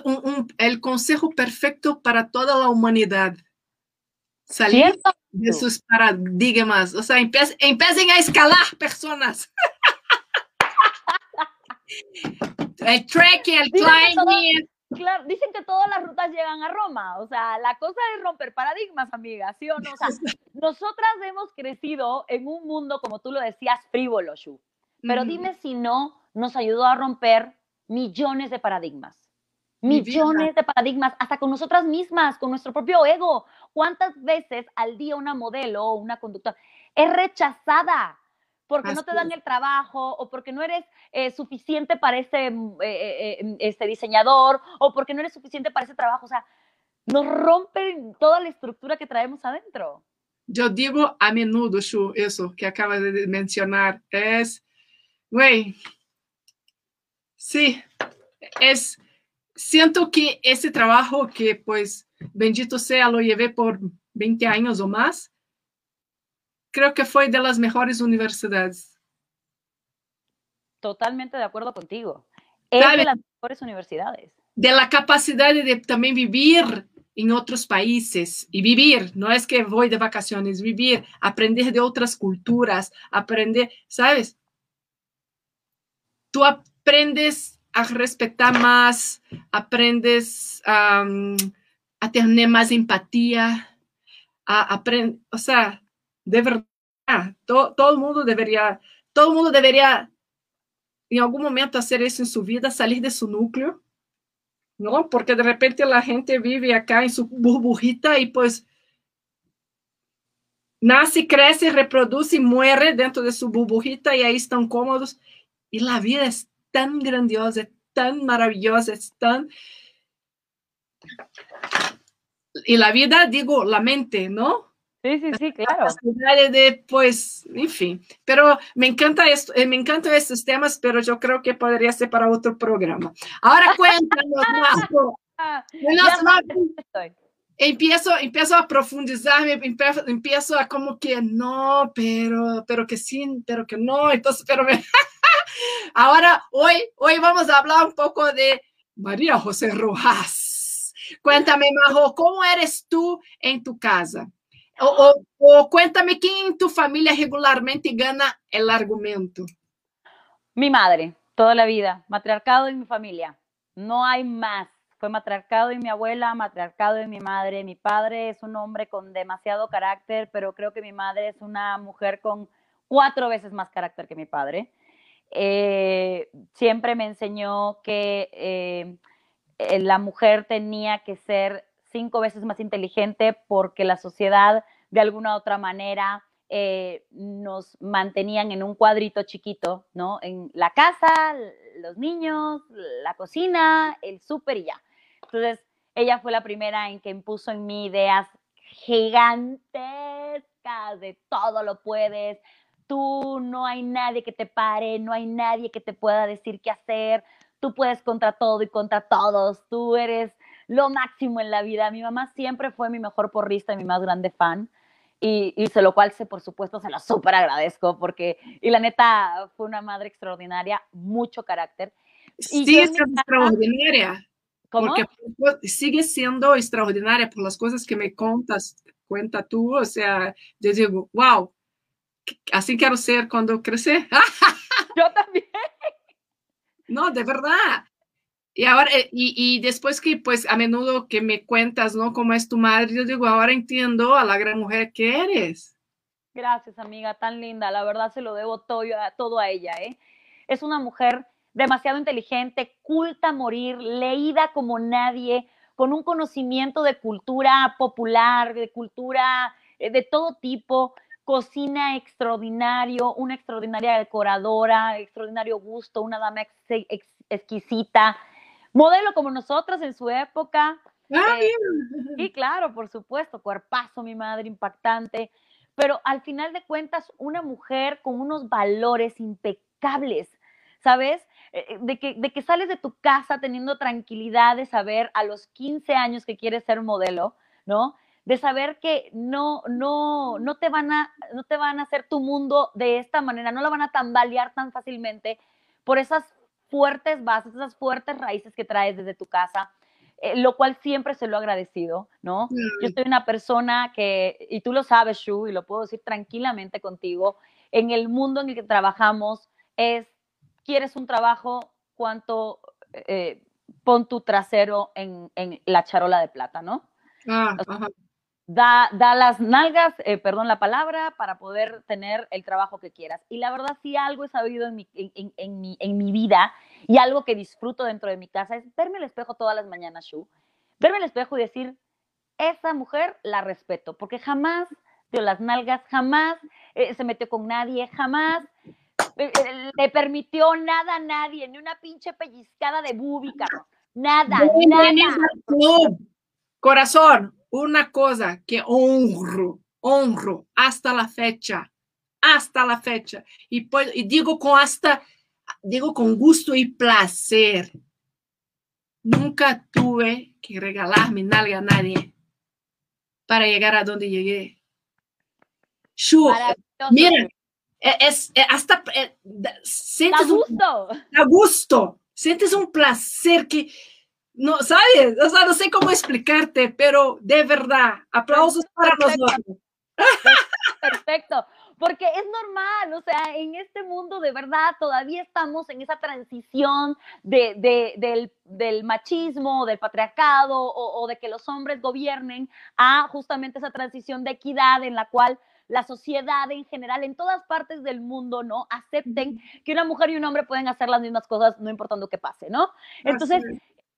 el consejo perfecto para toda la humanidad. Salir de sus paradigmas. O sea, empiecen a escalar personas. El trekking, el climbing. claro, dicen que todas las rutas llegan a Roma. O sea, la cosa es romper paradigmas, amiga, ¿sí o no? O sea, nosotras hemos crecido en un mundo, como tú lo decías, frívolo, Shu. Pero dime si no nos ayudó a romper millones de paradigmas. Millones de paradigmas, hasta con nosotras mismas, con nuestro propio ego. ¿Cuántas veces al día una modelo o una conductora es rechazada porque no te dan el trabajo o porque no eres eh, suficiente para ese mm, eh, este diseñador o porque no eres suficiente para ese trabajo. O sea, nos rompen toda la estructura que traemos adentro. Yo digo a menudo, Shu, eso que acaba de mencionar, es, güey, sí, es, siento que ese trabajo que pues, bendito sea, lo llevé por 20 años o más, creo que fue de las mejores universidades. Totalmente de acuerdo contigo. Es de las mejores universidades. De la capacidad de también vivir en otros países y vivir, no es que voy de vacaciones, vivir, aprender de otras culturas, aprender, ¿sabes? Tú aprendes a respetar más, aprendes a tener más empatía, a aprender, o sea, de verdad, todo, todo el mundo debería, todo el mundo debería en algún momento hacer eso en su vida, salir de su núcleo, ¿no? Porque de repente la gente vive acá en su burbujita y pues nace, crece, reproduce y muere dentro de su burbujita y ahí están cómodos. Y la vida es tan grandiosa, tan maravillosa, es tan... Y la vida, digo, la mente, ¿no? Sí, sí, sí, claro. De, pues, en fin. Pero me encanta esto, eh, me encantan estos temas, pero yo creo que podría ser para otro programa. Ahora cuéntanos, empiezo, empiezo a profundizarme, empiezo, a como que no, pero, pero que sí, pero que no. Entonces, pero ahora hoy, hoy vamos a hablar un poco de María José Rojas. Cuéntame, Majo, ¿cómo eres tú en tu casa? O, cuéntame quién en tu familia regularmente gana el argumento. Mi madre, toda la vida, matriarcado en mi familia. No hay más. fue matriarcado de mi abuela, matriarcado de mi madre. Mi padre es un hombre con demasiado carácter, pero creo que mi madre es una mujer con cuatro veces más carácter que mi padre. Eh, siempre me enseñó que eh, eh, la mujer tenía que ser cinco veces más inteligente porque la sociedad de alguna otra manera nos mantenían en un cuadrito chiquito, ¿no? En la casa, los niños, la cocina, el súper y ya. Entonces, ella fue la primera en que impuso en mí ideas gigantescas de todo lo puedes, tú no hay nadie que te pare, no hay nadie que te pueda decir qué hacer, tú puedes contra todo y contra todos, tú eres lo máximo en la vida. Mi mamá siempre fue mi mejor porrista y mi más grande fan. Y, y se lo cual, se, por supuesto, se lo súper agradezco porque, y la neta, fue una madre extraordinaria, mucho carácter. Y sigue siendo extraordinaria. ¿Cómo? Porque sigue siendo extraordinaria por las cosas que me contas, cuenta tú. O sea, yo digo, wow, así quiero ser cuando crece. Yo también. No, de verdad. Y ahora, eh, y, y, después que pues a menudo que me cuentas, ¿no? Cómo es tu madre, yo digo, ahora entiendo a la gran mujer que eres. Gracias, amiga, tan linda. La verdad se lo debo todo, todo a ella, ¿eh? Es una mujer demasiado inteligente, culta a morir, leída como nadie, con un conocimiento de cultura popular, de cultura eh, de todo tipo cocina extraordinario, una extraordinaria decoradora, extraordinario gusto, una dama exquisita, modelo como nosotras en su época. Ah, eh, y claro, por supuesto, cuerpazo, mi madre, impactante, pero al final de cuentas, una mujer con unos valores impecables, ¿sabes? Eh, eh, de que, de que sales de tu casa teniendo tranquilidad de saber a los 15 años que quieres ser modelo, ¿no? de saber que no, no, no, te van a, no te van a hacer tu mundo de esta manera, no la van a tambalear tan fácilmente por esas fuertes bases, esas fuertes raíces que traes desde tu casa, eh, lo cual siempre se lo he agradecido, ¿no? Yo soy una persona que, y tú lo sabes, Shu, y lo puedo decir tranquilamente contigo, en el mundo en el que trabajamos es, quieres un trabajo, cuánto, eh, pon tu trasero en, en, la charola de plata, ¿no? Ah, da, da las nalgas, eh, perdón la palabra, para poder tener el trabajo que quieras. Y la verdad, sí, algo he sabido en mi, en, en, mi, en mi vida y algo que disfruto dentro de mi casa es verme al espejo todas las mañanas, Shu. Verme al espejo y decir, esa mujer la respeto, porque jamás dio las nalgas, jamás eh, se metió con nadie, jamás eh, le permitió nada a nadie, ni una pinche pellizcada de búbica, nada, nada. Corazón, una cosa que honro, honro hasta la fecha, hasta la fecha, y, y digo con hasta, digo con gusto y placer. Nunca tuve que regalar mi nalga a nadie para llegar a donde llegué. mira, e, es, e, hasta e, sientes gusto. Un, gusto, sientes un placer que no, ¿sabes? O sea, no sé cómo explicarte, pero de verdad, aplausos para nosotros. Perfecto, porque es normal, o sea, en este mundo de verdad todavía estamos en esa transición de, de, del, del, machismo, del patriarcado o, o de que los hombres gobiernen a justamente esa transición de equidad en la cual la sociedad en general, en todas partes del mundo, ¿no? Acepten que una mujer y un hombre pueden hacer las mismas cosas, no importando qué pase, ¿no? Entonces,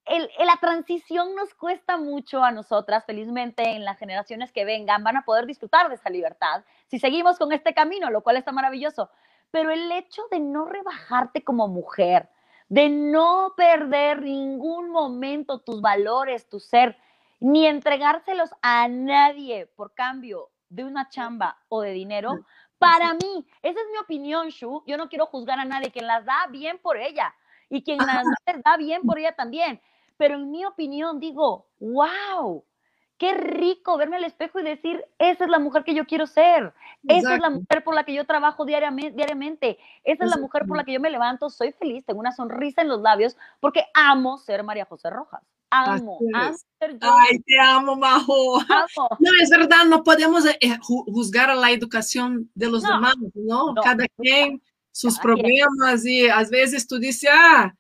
el, la transición nos cuesta mucho a nosotras, felizmente en las generaciones que vengan van a poder disfrutar de esa libertad si seguimos con este camino, lo cual está maravilloso. Pero el hecho de no rebajarte como mujer, de no perder ningún momento tus valores, tu ser, ni entregárselos a nadie por cambio de una chamba o de dinero, para mí, esa es mi opinión, Shu. Yo no quiero juzgar a nadie. Quien las da, bien por ella. Y quien las da, bien por ella también pero en mi opinión digo, wow, qué rico verme al espejo y decir, esa es la mujer que yo quiero ser, esa es la mujer por la que yo trabajo diariamente, diariamente, esa es la mujer por la que yo me levanto, soy feliz, tengo una sonrisa en los labios, porque amo ser María José Rojas. Amo, amo ser yo. Ay, te amo, Majo. No, es verdad, no podemos eh, juzgar a la educación de los demás, ¿no? Cada quien sus problemas y a veces tú dices, ah,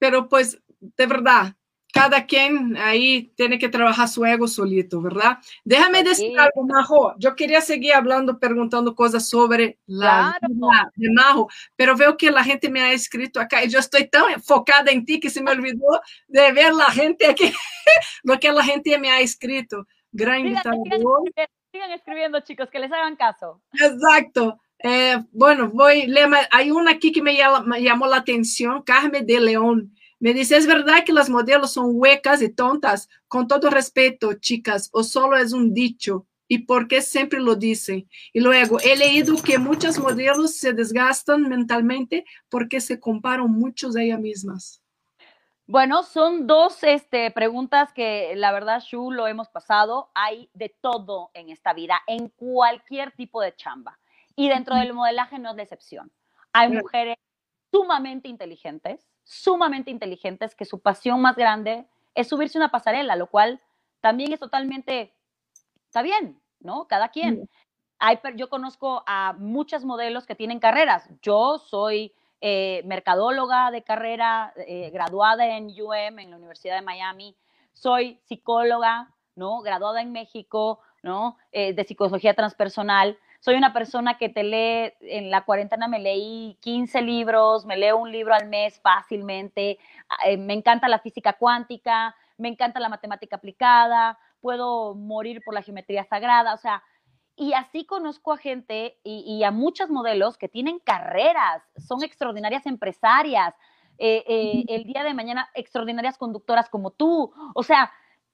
pero pues de verdad, cada quien ahí tiene que trabajar su ego solito, ¿verdad? Déjame decir algo, Majo. Yo quería seguir hablando, preguntando cosas sobre la vida de Majo, pero veo que la gente me ha escrito acá y yo estoy tan enfocada en ti que se me olvidó de ver la gente aquí, lo que la gente me ha escrito. Gran invitado. Sigan, escribiendo, chicos, que les hagan caso. Exacto. Eh, bueno, voy, hay una aquí que me, me llamó la atención, Carmen de León. Me dice, ¿es verdad que las modelos son huecas y tontas? Con todo respeto, chicas, o solo es un dicho. ¿Y por qué siempre lo dicen? Y luego, he leído que muchas modelos se desgastan mentalmente porque se comparan mucho de ellas mismas. Bueno, son dos este, preguntas que la verdad, Shu, lo hemos pasado. Hay de todo en esta vida, en cualquier tipo de chamba. Y dentro del modelaje no es la excepción. Hay mujeres sumamente inteligentes sumamente inteligentes que su pasión más grande es subirse una pasarela, lo cual también es totalmente, está bien, ¿no? Cada quien. Hay, yo conozco a muchas modelos que tienen carreras. Yo soy eh, mercadóloga de carrera, eh, graduada en UM, en la Universidad de Miami. Soy psicóloga, ¿no? Graduada en México, ¿no? Eh, de psicología transpersonal soy una persona que te lee, en la cuarentena me leí 15 libros, me leo un libro al mes fácilmente, ah, eh, me encanta la física cuántica, me encanta la matemática aplicada, puedo morir por la geometría sagrada, o sea, y así conozco a gente y, a muchos modelos que tienen carreras, son extraordinarias empresarias, eh, eh, el día de mañana extraordinarias conductoras como tú, o sea,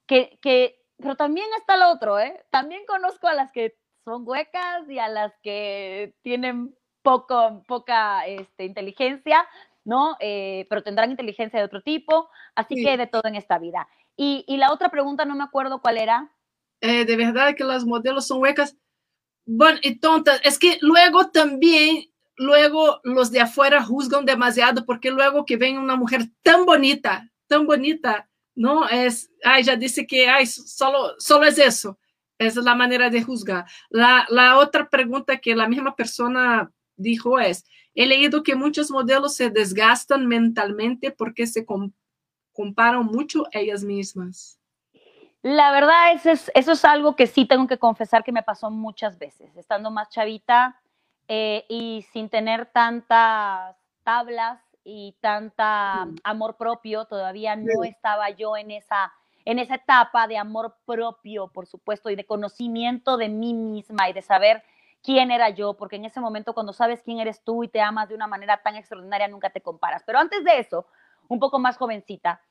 que, que, pero también está lo otro, ¿eh? También conozco a las que son huecas y a las que tienen poco, poca este, inteligencia, ¿no? Eh, pero tendrán inteligencia de otro tipo, así que de todo en esta vida. Y, y, la otra pregunta, no me acuerdo cuál era. Eh, de verdad que las modelos son huecas. Bueno, y tontas. Es que luego también, luego los de afuera juzgan demasiado porque luego que ven una mujer tan bonita, tan bonita, ¿no? Es, ay, ya dice que, ay, solo, solo es eso. Esa es la manera de juzgar. La, la, otra pregunta que la misma persona dijo es, he leído que muchos modelos se desgastan mentalmente porque se comparan mucho ellas mismas. La verdad, eso es, eso es algo que sí tengo que confesar que me pasó muchas veces, estando más chavita eh, y sin tener tantas tablas y tanta amor propio, todavía no estaba yo en esa en esa etapa de amor propio, por supuesto, y de conocimiento de mí misma y de saber quién era yo, porque en ese momento cuando sabes quién eres tú y te amas de una manera tan extraordinaria, nunca te comparas. Pero antes de eso, un poco más jovencita,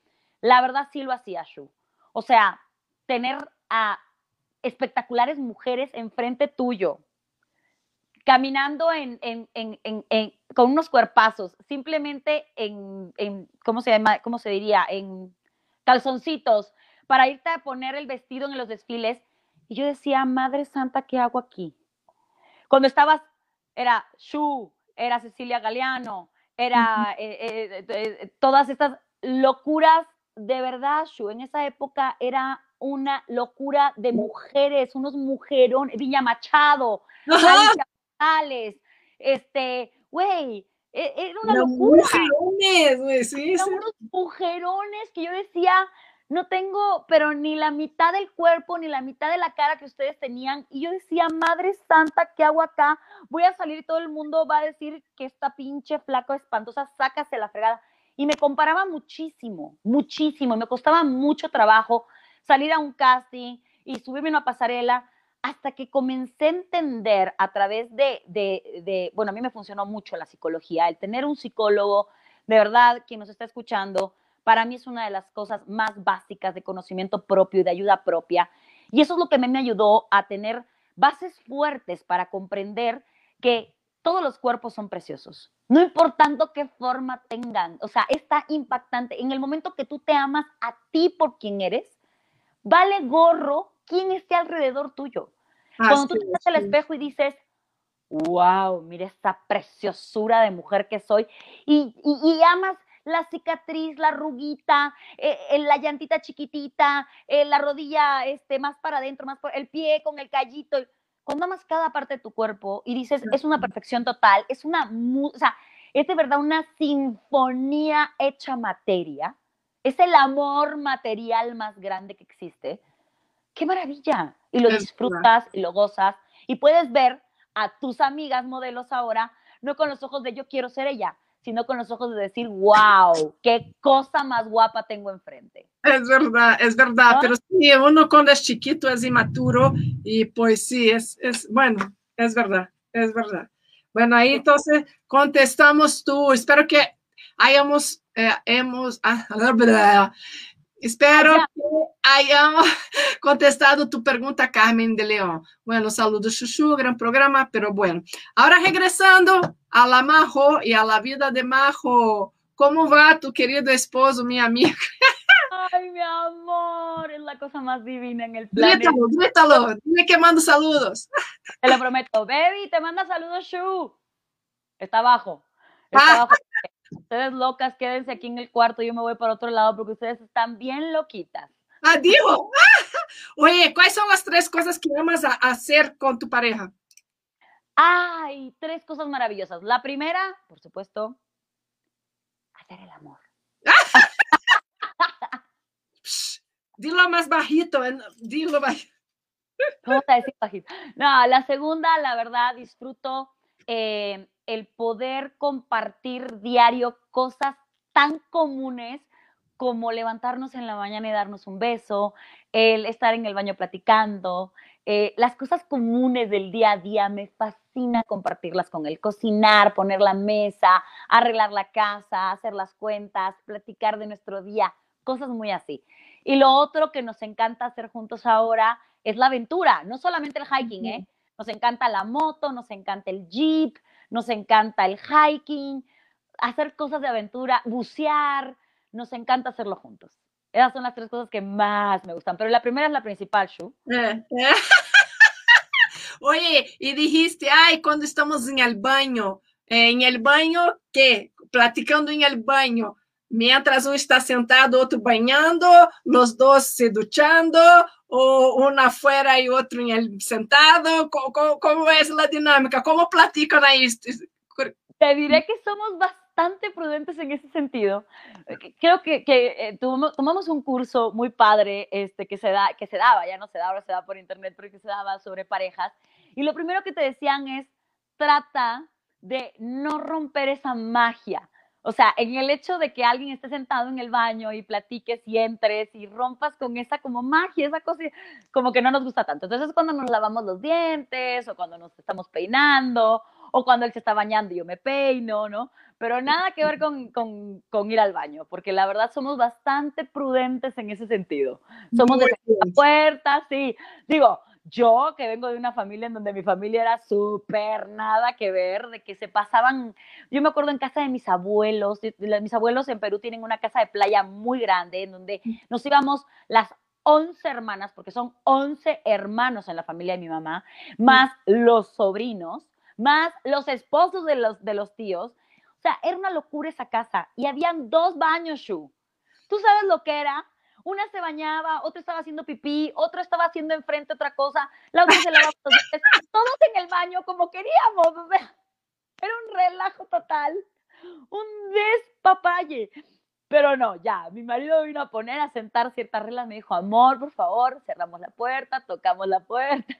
la verdad sí lo hacía Shu. O sea, tener a espectaculares mujeres enfrente tuyo, caminando con unos cuerpazos, simplemente en. ¿Cómo se diría? En calzoncitos, para irte a poner el vestido en los desfiles. Y yo decía, Madre Santa, ¿qué hago aquí? Cuando estabas, era Shu, era Cecilia Galeano, era eh, eh, eh, todas estas locuras, de verdad, Shu, en esa época era una locura de mujeres, unos mujerones, Villa Machado, Alicia este, güey, e, era una locura. Mujerones, güey, sí, sí. unos mujerones que yo decía, no tengo, pero ni la mitad del cuerpo, ni la mitad de la cara que ustedes tenían. Y yo decía, Madre Santa, ¿qué hago acá? Voy a salir y todo el mundo va a decir que esta pinche flaco espantosa, sácase la fregada. Y me comparaba muchísimo, muchísimo. Y me costaba mucho trabajo salir a un casting y subirme a una pasarela hasta que comencé a entender a través de, de, de, bueno, a mí me funcionó mucho la psicología, el tener un psicólogo, de verdad, quien nos está escuchando, para mí es una de las cosas más básicas de conocimiento propio y de ayuda propia. Y eso es lo que me ayudó a tener bases fuertes para comprender que todos los cuerpos son preciosos, no importando qué forma tengan. O sea, está impactante. En el momento que tú te amas a ti por quien eres, vale gorro quién esté alrededor tuyo. Cuando tú te ves al espejo y dices, wow, mira esta preciosura de mujer que soy, y, y amas la cicatriz, la ruguita, eh, eh, la llantita chiquitita, eh, la rodilla este, más para adentro, más por el pie con el callito. Cuando amas cada parte de tu cuerpo y dices, es una perfección total, es una, o sea, es de verdad una sinfonía hecha materia, es el amor material más grande que existe. ¡Qué maravilla! Y lo disfrutas y lo gozas y puedes ver a tus amigas modelos ahora, no con los ojos de yo quiero ser ella, sino con los ojos de decir, wow, qué cosa más guapa tengo enfrente. Es verdad, es verdad, pero sí, uno cuando es chiquito es inmaturo y pues sí, es, es, bueno, es verdad, es verdad. Bueno, ahí entonces contestamos tú, espero que hayamos, eh, hemos, ah, Espero que hayamos contestado tu pregunta, Carmen de León. Bueno, saludos, Chuchu, gran programa, pero bueno. Ahora regresando a la Majo y a la vida de Majo. ¿Cómo va tu querido esposo, mi amigo? Ay, mi amor, es la cosa más divina en el planeta. Grítalo, grítalo, dime que mando saludos. Te lo prometo. Baby, te manda saludos, Shu. Está abajo. Está ah. abajo. Ustedes locas, quédense aquí en el cuarto, yo me voy para otro lado porque ustedes están bien loquitas. Adiós. Oye, ¿cuáles son las tres cosas que amas a hacer con tu pareja? Ay, tres cosas maravillosas. La primera, por supuesto, hacer el amor. dilo más bajito, dilo bajito. ¿Cómo te decir bajito? No, la segunda, la verdad, disfruto eh, el poder compartir diario cosas tan comunes como levantarnos en la mañana y darnos un beso, el estar en el baño platicando, eh, las cosas comunes del día a día, me fascina compartirlas con él, cocinar, poner la mesa, arreglar la casa, hacer las cuentas, platicar de nuestro día, cosas muy así. Y lo otro que nos encanta hacer juntos ahora es la aventura, no solamente el hiking, ¿eh? Nos encanta la moto, nos encanta el jeep, nos encanta el hiking, hacer cosas de aventura, bucear, nos encanta hacerlo juntos. Esas son las tres cosas que más me gustan, pero la primera es la principal, Shu. Eh, eh. Oye, y dijiste, ay, cuando estamos en el baño, en el baño, ¿qué? Platicando en el baño, mientras uno está sentado, otro bañando, los dos se duchando, o uno afuera y otro en el sentado? ¿Cómo, es la dinámica? ¿Cómo platican ahí? Te diré que somos bastante prudentes en ese sentido. Creo que, que eh, tomamos un curso muy padre este, que, se da, que se daba, ya no se da, ahora se da por internet, pero que se daba sobre parejas. Y lo primero que te decían es, trata de no romper esa magia. O sea, en el hecho de que alguien esté sentado en el baño y platiques y entres y rompas con esa como magia, esa cosa, como que no nos gusta tanto. Entonces, cuando nos lavamos los dientes o cuando nos estamos peinando o cuando él se está bañando y yo me peino, ¿no? Pero nada que ver con, con, con ir al baño, porque la verdad somos bastante prudentes en ese sentido. Somos de la puerta, sí. Digo, yo que vengo de una familia en donde mi familia era súper nada que ver, de que se pasaban, yo me acuerdo en casa de mis abuelos, mis abuelos en Perú tienen una casa de playa muy grande en donde nos íbamos las 11 hermanas, porque son 11 hermanos en la familia de mi mamá, más los sobrinos, más los esposos de los, de los tíos. O sea, era una locura esa casa y habían dos baños, Shu. ¿Tú sabes lo que era? Una se bañaba, otra estaba haciendo pipí, otro estaba haciendo enfrente otra cosa, la otra se lavaba los dientes, todos en el baño como queríamos. O sea, era un relajo total, un despapalle. Pero no, ya, mi marido vino a poner a sentar ciertas reglas, me dijo, amor, por favor, cerramos la puerta, tocamos la puerta.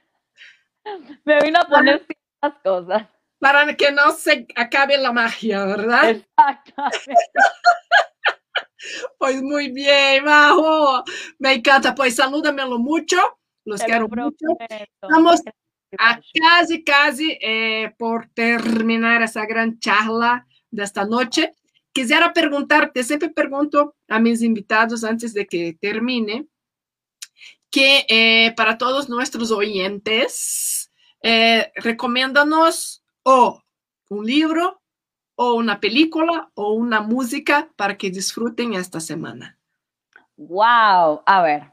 Me vino a poner ciertas cosas. Para que no se acabe la magia, ¿verdad? Exactamente. Pues muy bien, Majo. Me encanta. Pues salúdamelo mucho. Los quiero mucho. Estamos a casi, casi eh, por terminar esa gran charla de esta noche. Quisiera preguntarte, siempre pregunto a mis invitados antes de que termine, que eh, para todos nuestros oyentes, eh, recomiéndanos o un libro o una película o una música para que disfruten esta semana. Wow, a ver.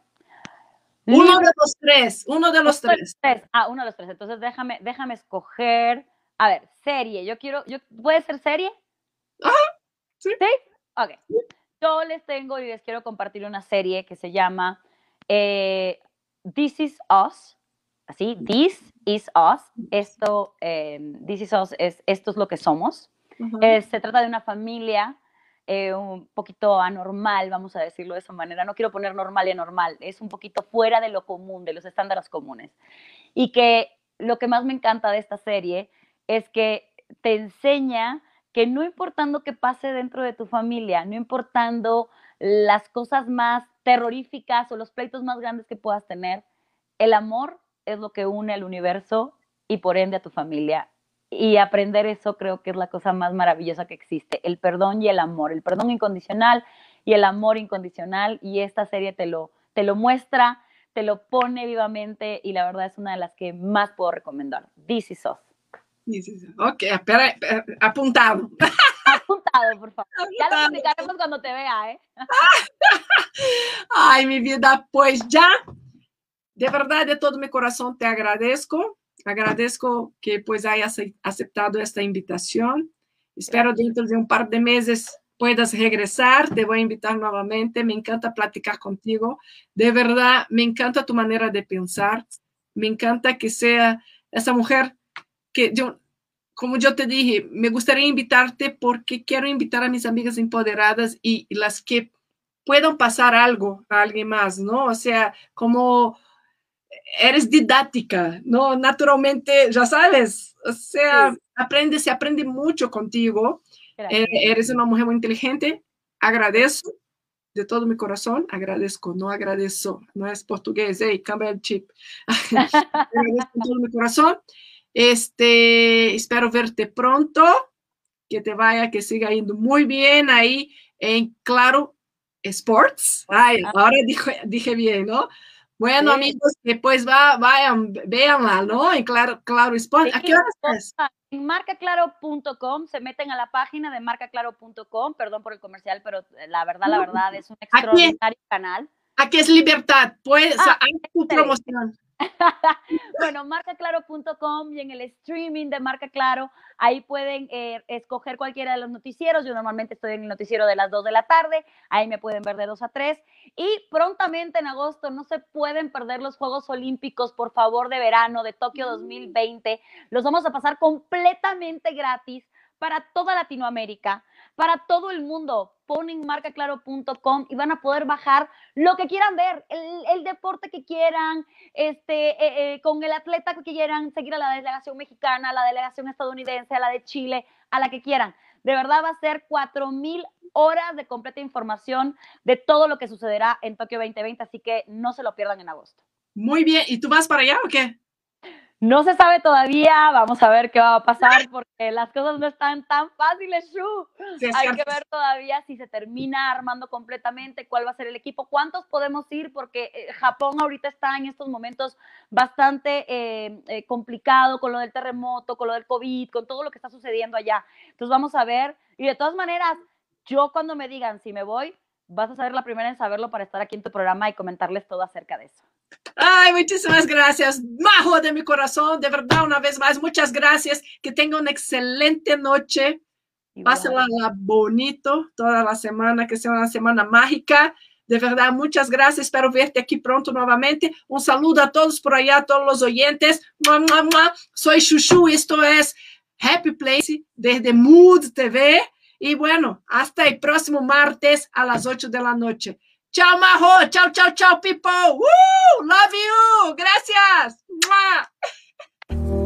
Uno de los tres, uno de los tres. Ah, uno de los tres. Entonces déjame, déjame escoger. A ver, serie. Yo quiero, yo, ¿puede ser serie? Ajá, sí. ¿Sí? Ok. Yo les tengo y les quiero compartir una serie que se llama eh, This Is Us. Así, This Is Us. Esto, eh, This Is Us es Esto es lo que somos. Eh, se trata de una familia eh, un poquito anormal, vamos a decirlo de esa manera. No quiero poner normal y anormal, es un poquito fuera de lo común, de los estándares comunes. Y que lo que más me encanta de esta serie es que te enseña que no importando qué pase dentro de tu familia, no importando las cosas más terroríficas o los pleitos más grandes que puedas tener, el amor es lo que une al universo y por ende a tu familia y aprender eso creo que es la cosa más maravillosa que existe, el perdón y el amor, el perdón incondicional y el amor incondicional y esta serie te lo, te lo muestra, te lo pone vivamente y la verdad es una de las que más puedo recomendar. This is us. Ok, espera, apuntado. Apuntado, por favor. Ya lo explicaremos cuando te vea, ¿eh? Ay, mi vida, pues ya, de verdad, de todo mi corazón te agradezco Agradezco que pues hayas aceptado esta invitación. Espero dentro de un par de meses puedas regresar. Te voy a invitar nuevamente. Me encanta platicar contigo. De verdad, me encanta tu manera de pensar. Me encanta que sea esa mujer que yo, como yo te dije, me gustaría invitarte porque quiero invitar a mis amigas empoderadas y, y las que puedan pasar algo a alguien más, ¿no? O sea, como eres didáctica, ¿no? Naturalmente, ya sabes, o sea, aprende, se aprende mucho contigo. Eh, eres una mujer muy inteligente, agradezco de todo mi corazón, agradezco, no agradezco, no es portugués, hey, cambia el chip. agradezco de todo mi corazón. Este, espero verte pronto, que te vaya, que siga yendo muy bien ahí en Claro Sports. Ay, ah. ahora dije, dije bien, ¿no? Bueno, amigos, después va, vayan, véanla, ¿no? En Claro, claro Sport. ¿A qué hora En marcaclaro.com, se meten a la página de marcaclaro.com, perdón por el comercial, pero eh, la verdad, la verdad, es un extraordinario canal. Aquí es libertad, pues, ah, hay tu promoción. bueno, marcaclaro.com y en el streaming de Marca Claro, ahí pueden eh, escoger cualquiera de los noticieros. Yo normalmente estoy en el noticiero de las 2 de la tarde, ahí me pueden ver de 2 a 3. Y prontamente en agosto no se pueden perder los Juegos Olímpicos, por favor, de verano de Tokio 2020. Los vamos a pasar completamente gratis para toda Latinoamérica para todo el mundo. Ponen marcaclaro.com y van a poder bajar lo que quieran ver, el, deporte que quieran, este, eh, eh, con el atleta que quieran, seguir a la delegación mexicana, a la delegación estadounidense, a la de Chile, a la que quieran. De verdad va a ser 4.000 horas de completa información de todo lo que sucederá en Tokio 2020, así que no se lo pierdan en agosto. Muy bien, ¿y tú vas para allá o qué? No se sabe todavía, vamos a ver qué va a pasar porque las cosas no están tan fáciles, Shu. Hay que ver todavía si se termina armando completamente, cuál va a ser el equipo, cuántos podemos ir, porque eh, Japón ahorita está en estos momentos bastante eh, eh, complicado con lo del terremoto, con lo del COVID, con todo lo que está sucediendo allá. Entonces vamos a ver, y de todas maneras, yo cuando me digan si me voy, vas a ser la primera en saberlo para estar aquí en tu programa y comentarles todo acerca de eso. Ay, muchísimas gracias, Majo de mi corazón, de verdad, una vez más, muchas gracias, que tenga una excelente noche, pásala bonito toda la semana, que sea una semana mágica, de verdad, muchas gracias, espero verte aquí pronto nuevamente, un saludo a todos por allá, a todos los oyentes, soy Chuchu, esto es Happy Place desde Mood TV, y bueno, hasta el próximo martes a las 8 de la noche. Tchau, Marro. Tchau, tchau, tchau, people. Uh, love you. Gracias. Mua.